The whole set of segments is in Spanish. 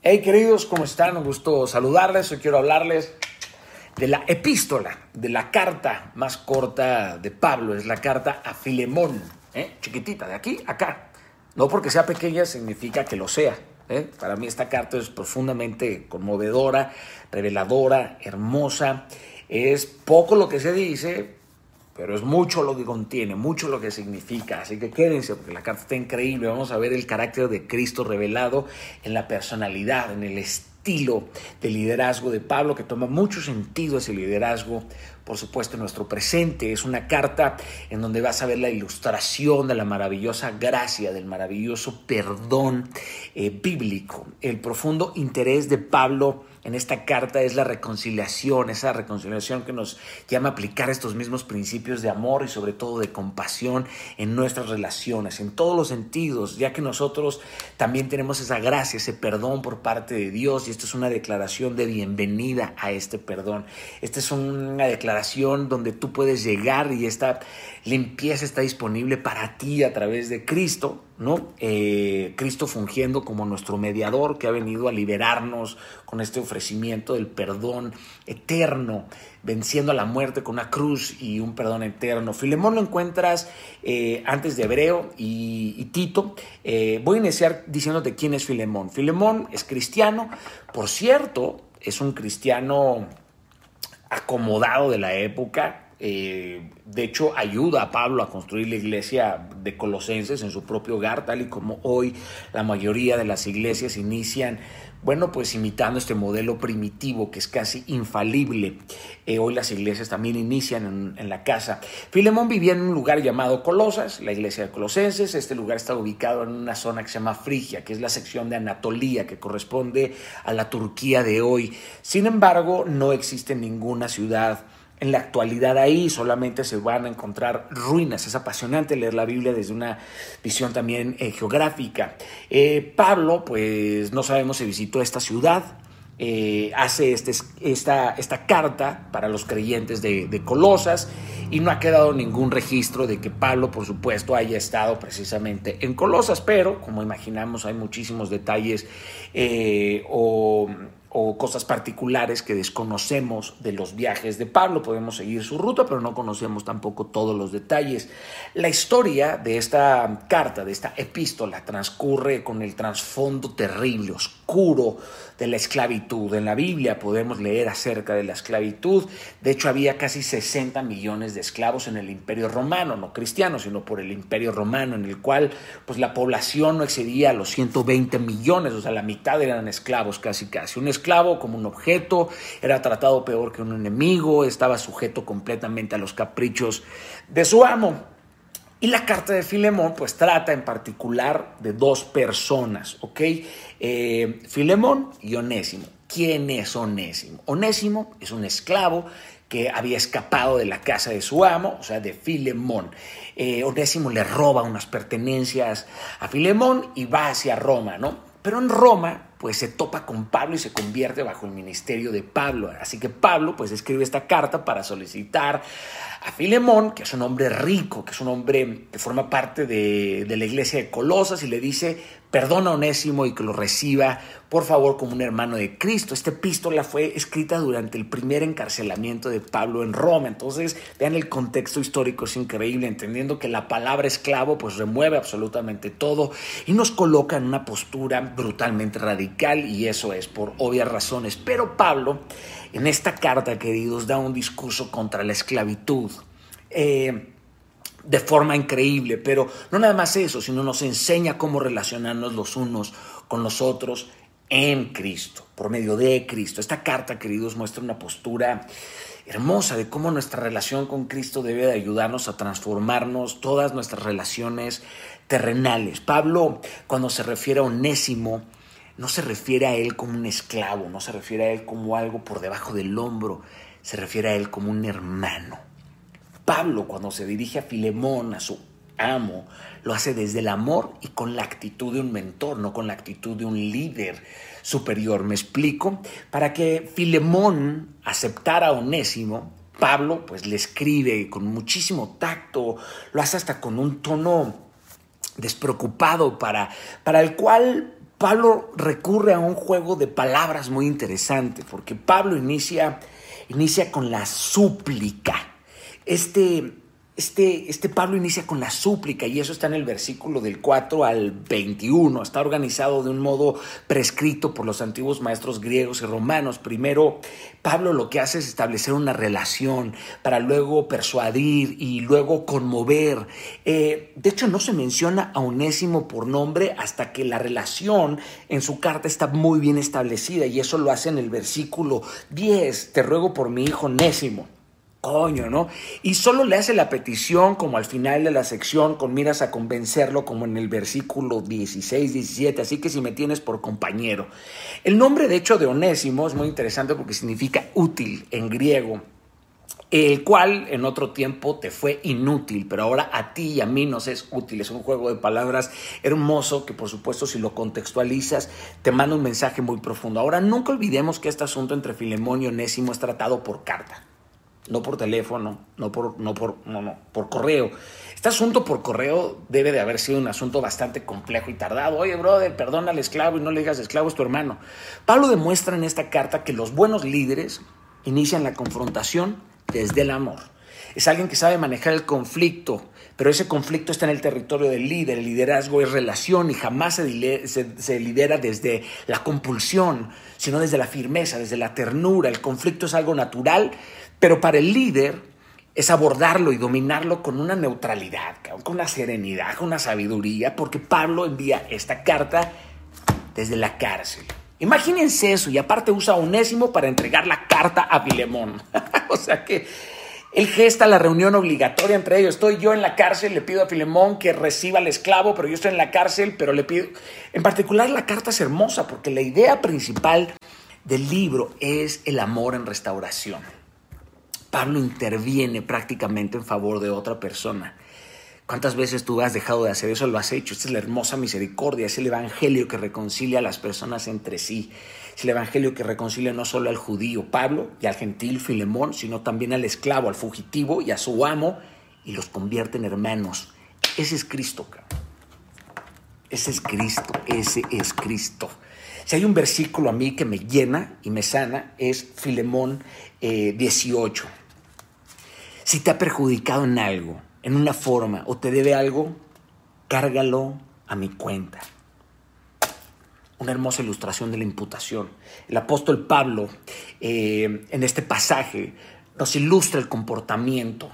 Hey queridos, ¿cómo están? Un gusto saludarles. Hoy quiero hablarles de la epístola, de la carta más corta de Pablo. Es la carta a Filemón, ¿eh? chiquitita, de aquí a acá. No porque sea pequeña significa que lo sea. ¿eh? Para mí esta carta es profundamente conmovedora, reveladora, hermosa. Es poco lo que se dice, pero es mucho lo que contiene, mucho lo que significa. Así que quédense porque la carta está increíble. Vamos a ver el carácter de Cristo revelado en la personalidad, en el estilo de liderazgo de Pablo, que toma mucho sentido ese liderazgo, por supuesto, en nuestro presente. Es una carta en donde vas a ver la ilustración de la maravillosa gracia, del maravilloso perdón eh, bíblico, el profundo interés de Pablo en esta carta es la reconciliación, esa reconciliación que nos llama a aplicar estos mismos principios de amor y sobre todo de compasión en nuestras relaciones, en todos los sentidos, ya que nosotros también tenemos esa gracia, ese perdón por parte de Dios y esta es una declaración de bienvenida a este perdón. Esta es una declaración donde tú puedes llegar y esta limpieza está disponible para ti a través de Cristo ¿no? Eh, Cristo fungiendo como nuestro mediador que ha venido a liberarnos con este ofrecimiento del perdón eterno, venciendo a la muerte con una cruz y un perdón eterno. Filemón lo encuentras eh, antes de Hebreo y, Tito. Eh, voy a iniciar diciéndote quién es Filemón. Filemón es cristiano, por cierto, es un cristiano acomodado de la época, eh, de hecho, ayuda a Pablo a construir la iglesia de Colosenses en su propio hogar, tal y como hoy la mayoría de las iglesias inician, bueno, pues imitando este modelo primitivo que es casi infalible. Eh, hoy las iglesias también inician en, en, la casa. Filemón vivía en un lugar llamado Colosas, la iglesia de Colosenses. Este lugar está ubicado en una zona que se llama Frigia, que es la sección de Anatolía, que corresponde a la Turquía de hoy. Sin embargo, no existe ninguna ciudad en la actualidad ahí solamente se van a encontrar ruinas. Es apasionante leer la Biblia desde una visión también eh, geográfica. Eh, Pablo, pues no sabemos si visitó esta ciudad. Eh, hace este, esta, esta, carta para los creyentes de, de, Colosas y no ha quedado ningún registro de que Pablo, por supuesto, haya estado precisamente en Colosas, pero como imaginamos hay muchísimos detalles o o cosas particulares que desconocemos de los viajes de Pablo. Podemos seguir su ruta, pero no conocemos tampoco todos los detalles. La historia de esta carta, de esta epístola, transcurre con el trasfondo terrible, oscuro de la esclavitud. En la Biblia podemos leer acerca de la esclavitud. De hecho, había casi 60 millones de esclavos en el Imperio Romano, no cristiano, sino por el Imperio Romano, en el cual pues la población no excedía los 120 millones, o sea, la mitad eran esclavos casi casi. Esclavo como un objeto, era tratado peor que un enemigo, estaba sujeto completamente a los caprichos de su amo. Y la carta de Filemón pues trata en particular de dos personas, ¿ok? Eh, Filemón y Onésimo. ¿Quién es Onésimo? Onésimo es un esclavo que había escapado de la casa de su amo, o sea, de Filemón. Eh, Onésimo le roba unas pertenencias a Filemón y va hacia Roma, ¿no? Pero en Roma pues se topa con Pablo y se convierte bajo el ministerio de Pablo. Así que Pablo pues escribe esta carta para solicitar a Filemón, que es un hombre rico, que es un hombre que forma parte de, de la iglesia de Colosas, y le dice, perdona a Onésimo y que lo reciba, por favor, como un hermano de Cristo. Esta epístola fue escrita durante el primer encarcelamiento de Pablo en Roma. Entonces, vean el contexto histórico, es increíble, entendiendo que la palabra esclavo pues remueve absolutamente todo y nos coloca en una postura brutalmente radical, y eso es por obvias razones. Pero Pablo en esta carta, queridos, da un discurso contra la esclavitud. Eh, de forma increíble, pero no nada más eso, sino nos enseña cómo relacionarnos los unos con los otros en Cristo, por medio de Cristo. Esta carta, queridos, muestra una postura hermosa de cómo nuestra relación con Cristo debe de ayudarnos a transformarnos todas nuestras relaciones terrenales. Pablo, cuando se refiere a Onésimo, no se refiere a él como un esclavo, no se refiere a él como algo por debajo del hombro, se refiere a él como un hermano. Pablo, cuando se dirige a Filemón, a su amo, lo hace desde el amor y con la actitud de un mentor, no con la actitud de un líder superior. ¿Me explico? Para que Filemón aceptara a Onésimo, Pablo pues le escribe con muchísimo tacto, lo hace hasta con un tono despreocupado para, para el cual Pablo recurre a un juego de palabras muy interesante, porque Pablo inicia, inicia con la súplica. Este, este, este, Pablo inicia con la súplica y eso está en el versículo del 4 al 21. Está organizado de un modo prescrito por los antiguos maestros griegos y romanos. Primero, Pablo lo que hace es establecer una relación para luego persuadir y luego conmover. Eh, de hecho, no se menciona a Onésimo por nombre hasta que la relación en su carta está muy bien establecida y eso lo hace en el versículo 10. Te ruego por mi hijo Onésimo coño, ¿no? Y solo le hace la petición como al final de la sección con miras a convencerlo como en el versículo 16, 17, así que si me tienes por compañero. El nombre de hecho de Onésimo es muy interesante porque significa útil en griego, el cual en otro tiempo te fue inútil, pero ahora a ti y a mí nos es útil. Es un juego de palabras hermoso que por supuesto si lo contextualizas te manda un mensaje muy profundo. Ahora nunca olvidemos que este asunto entre Filemón y Onésimo es tratado por carta no por teléfono, no por, no por, no, no, por correo. Este asunto por correo debe de haber sido un asunto bastante complejo y tardado. Oye, brother, perdona al esclavo y no le digas esclavo es tu hermano. Pablo demuestra en esta carta que los buenos líderes inician la confrontación desde el amor. Es alguien que sabe manejar el conflicto, pero ese conflicto está en el territorio del líder. El liderazgo es relación y jamás se, se, lidera desde la compulsión, sino desde la firmeza, desde la ternura. El conflicto es algo natural, pero para el líder es abordarlo y dominarlo con una neutralidad, con una serenidad, con una sabiduría, porque Pablo envía esta carta desde la cárcel. Imagínense eso, y aparte usa a Onésimo para entregar la carta a Filemón. o sea que él gesta la reunión obligatoria entre ellos. Estoy yo en la cárcel, le pido a Filemón que reciba al esclavo, pero yo estoy en la cárcel, pero le pido... En particular la carta es hermosa porque la idea principal del libro es el amor en restauración. Pablo interviene prácticamente en favor de otra persona. ¿Cuántas veces tú has dejado de hacer eso? Lo has hecho. Esta es la hermosa misericordia, es el evangelio que reconcilia a las personas entre sí. Es el evangelio que reconcilia no solo al judío Pablo y al gentil Filemón, sino también al esclavo, al fugitivo y a su amo y los convierte en hermanos. Ese es Cristo, Ese es Cristo, ese es Cristo. Si hay un versículo a mí que me llena y me sana, es Filemón 18. Si te ha perjudicado en algo, en una forma, o te debe algo, cárgalo a mi cuenta. Una hermosa ilustración de la imputación. El apóstol Pablo, eh, en este pasaje, nos ilustra el comportamiento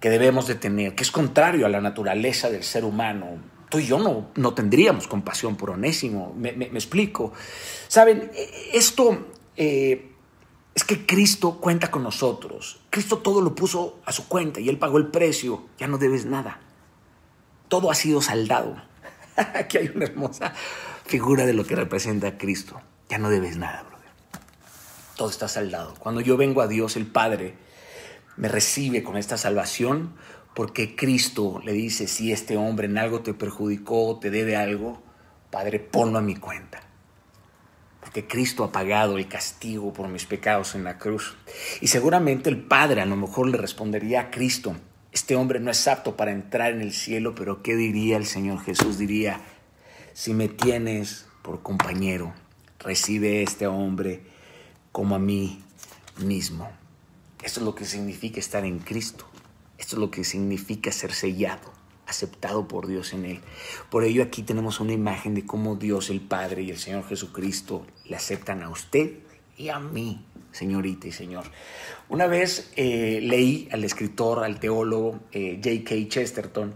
que debemos de tener, que es contrario a la naturaleza del ser humano. Tú y yo no, no tendríamos compasión por Onésimo, me, explico. Saben, e, esto eh, es que Cristo cuenta con nosotros. Cristo todo lo puso a su cuenta y Él pagó el precio. Ya no debes nada. Todo ha sido saldado. Aquí hay una hermosa figura de lo que representa Cristo. Ya no debes nada, brother. Todo está saldado. Cuando yo vengo a Dios, el Padre me recibe con esta salvación porque Cristo le dice, si este hombre en algo te perjudicó, te debe algo, Padre, ponlo a mi cuenta porque Cristo ha pagado el castigo por mis pecados en la cruz. Y seguramente el Padre a lo mejor le respondería a Cristo, este hombre no es apto para entrar en el cielo, pero ¿qué diría el Señor Jesús? Diría, si me tienes por compañero, recibe este hombre como a mí mismo. Esto es lo que significa estar en Cristo. Esto es lo que significa ser sellado aceptado por Dios en él. Por ello aquí tenemos una imagen de cómo Dios el Padre y el Señor Jesucristo le aceptan a usted y a mí, señorita y señor. Una vez eh, leí al escritor, al teólogo eh, J.K. Chesterton,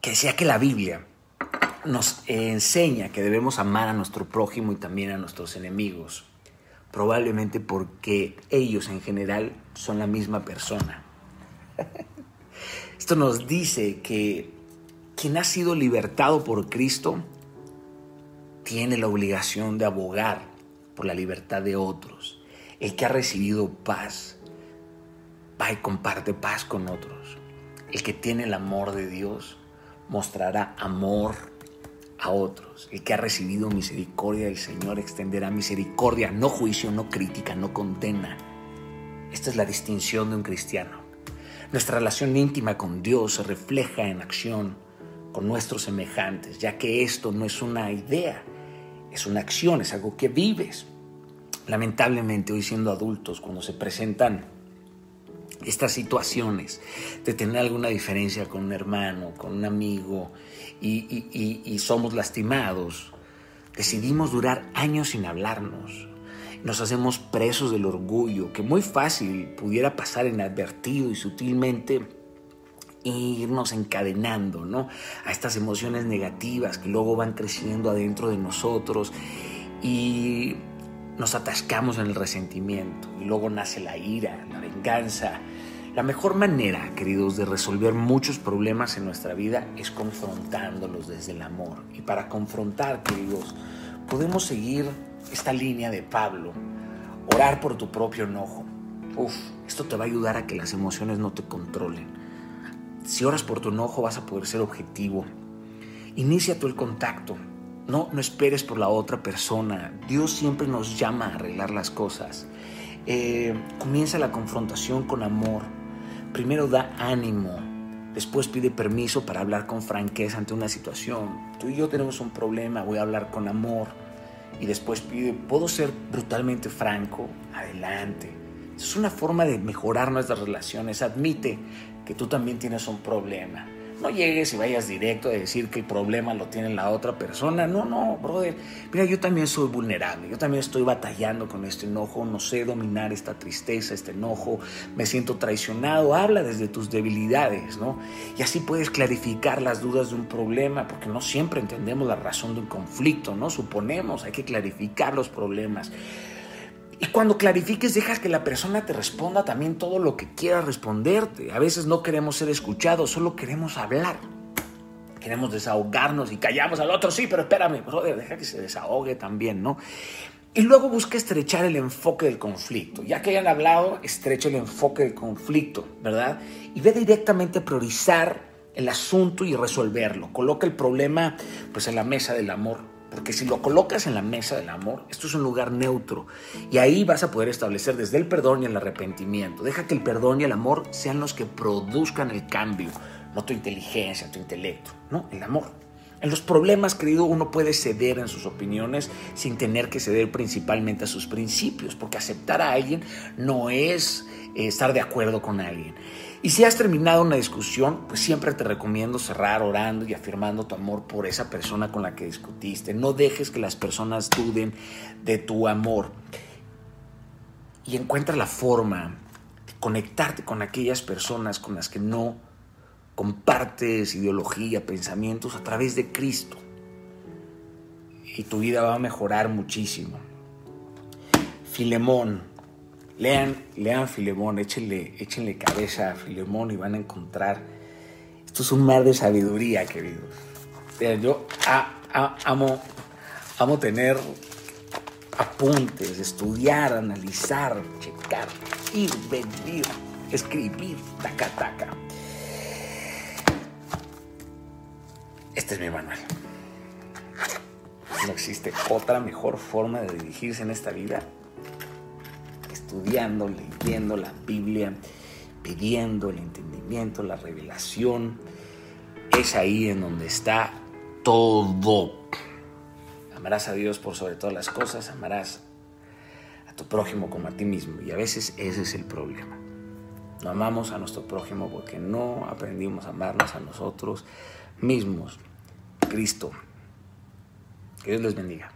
que decía que la Biblia nos enseña que debemos amar a nuestro prójimo y también a nuestros enemigos, probablemente porque ellos en general son la misma persona. Esto nos dice que quien ha sido libertado por Cristo tiene la obligación de abogar por la libertad de otros. El que ha recibido paz va y comparte paz con otros. El que tiene el amor de Dios mostrará amor a otros. El que ha recibido misericordia del Señor extenderá misericordia, no juicio, no crítica, no condena. Esta es la distinción de un cristiano. Nuestra relación íntima con Dios se refleja en acción, con nuestros semejantes, ya que esto no es una idea, es una acción, es algo que vives. Lamentablemente hoy siendo adultos, cuando se presentan estas situaciones de tener alguna diferencia con un hermano, con un amigo y, somos lastimados, decidimos durar años sin hablarnos. Nos hacemos presos del orgullo, que muy fácil pudiera pasar inadvertido y sutilmente e irnos encadenando ¿no? a estas emociones negativas que luego van creciendo adentro de nosotros y nos atascamos en el resentimiento y luego nace la ira, la venganza. La mejor manera, queridos, de resolver muchos problemas en nuestra vida es confrontándolos desde el amor. Y para confrontar, queridos, podemos seguir esta línea de Pablo, orar por tu propio enojo. Uf, esto te va a ayudar a que las emociones no te controlen. Si oras por tu enojo vas a poder ser objetivo. Inicia tú el contacto, no, no esperes por la otra persona. Dios siempre nos llama a arreglar las cosas. Eh, comienza la confrontación con amor. Primero da ánimo. Después pide permiso para hablar con franqueza ante una situación. Tú y yo tenemos un problema, voy a hablar con amor. Y después pide, ¿puedo ser brutalmente franco? Adelante. Es una forma de mejorar nuestras relaciones. Admite que tú también tienes un problema. No llegues y vayas directo a decir que el problema lo tiene la otra persona. No, no, brother. Mira, yo también soy vulnerable. Yo también estoy batallando con este enojo. No sé dominar esta tristeza, este enojo. Me siento traicionado. Habla desde tus debilidades, ¿no? Y así puedes clarificar las dudas de un problema, porque no siempre entendemos la razón de un conflicto, ¿no? Suponemos, hay que clarificar los problemas. Y cuando clarifiques, dejas que la persona te responda también todo lo que quiera responderte. A veces no queremos ser escuchados, solo queremos hablar. Queremos desahogarnos y callamos al otro. Sí, pero espérame, brother, deja que se desahogue también, ¿no? Y luego busca estrechar el enfoque del conflicto. Ya que hayan hablado, estrecha el enfoque del conflicto, ¿verdad? Y ve directamente priorizar el asunto y resolverlo. Coloca el problema pues en la mesa del amor porque si lo colocas en la mesa del amor, esto es un lugar neutro. Y ahí vas a poder establecer desde el perdón y el arrepentimiento. Deja que el perdón y el amor sean los que produzcan el cambio, no tu inteligencia, tu intelecto, no, el amor. En los problemas, querido, uno puede ceder en sus opiniones sin tener que ceder principalmente a sus principios, porque aceptar a alguien no es eh, estar de acuerdo con alguien. Y si has terminado una discusión, pues siempre te recomiendo cerrar orando y afirmando tu amor por esa persona con la que discutiste. No dejes que las personas duden de tu amor. Y encuentra la forma de conectarte con aquellas personas con las que no compartes ideología, pensamientos a través de Cristo. Y tu vida va a mejorar muchísimo. Filemón Lean, lean Filemón, échenle, échenle cabeza a Filemón y van a encontrar. Esto es un mar de sabiduría, queridos. Yo amo, amo tener apuntes, estudiar, analizar, checar, ir, venir, escribir, taca, taca. Este es mi manual. No existe otra mejor forma de dirigirse en esta vida estudiando, leyendo la Biblia, pidiendo el entendimiento, la revelación. Es ahí en donde está todo. Amarás a Dios por sobre todas las cosas, amarás a tu prójimo como a ti mismo. Y a veces ese es el problema. No amamos a nuestro prójimo porque no aprendimos a amarnos a nosotros mismos. Cristo. Que Dios les bendiga.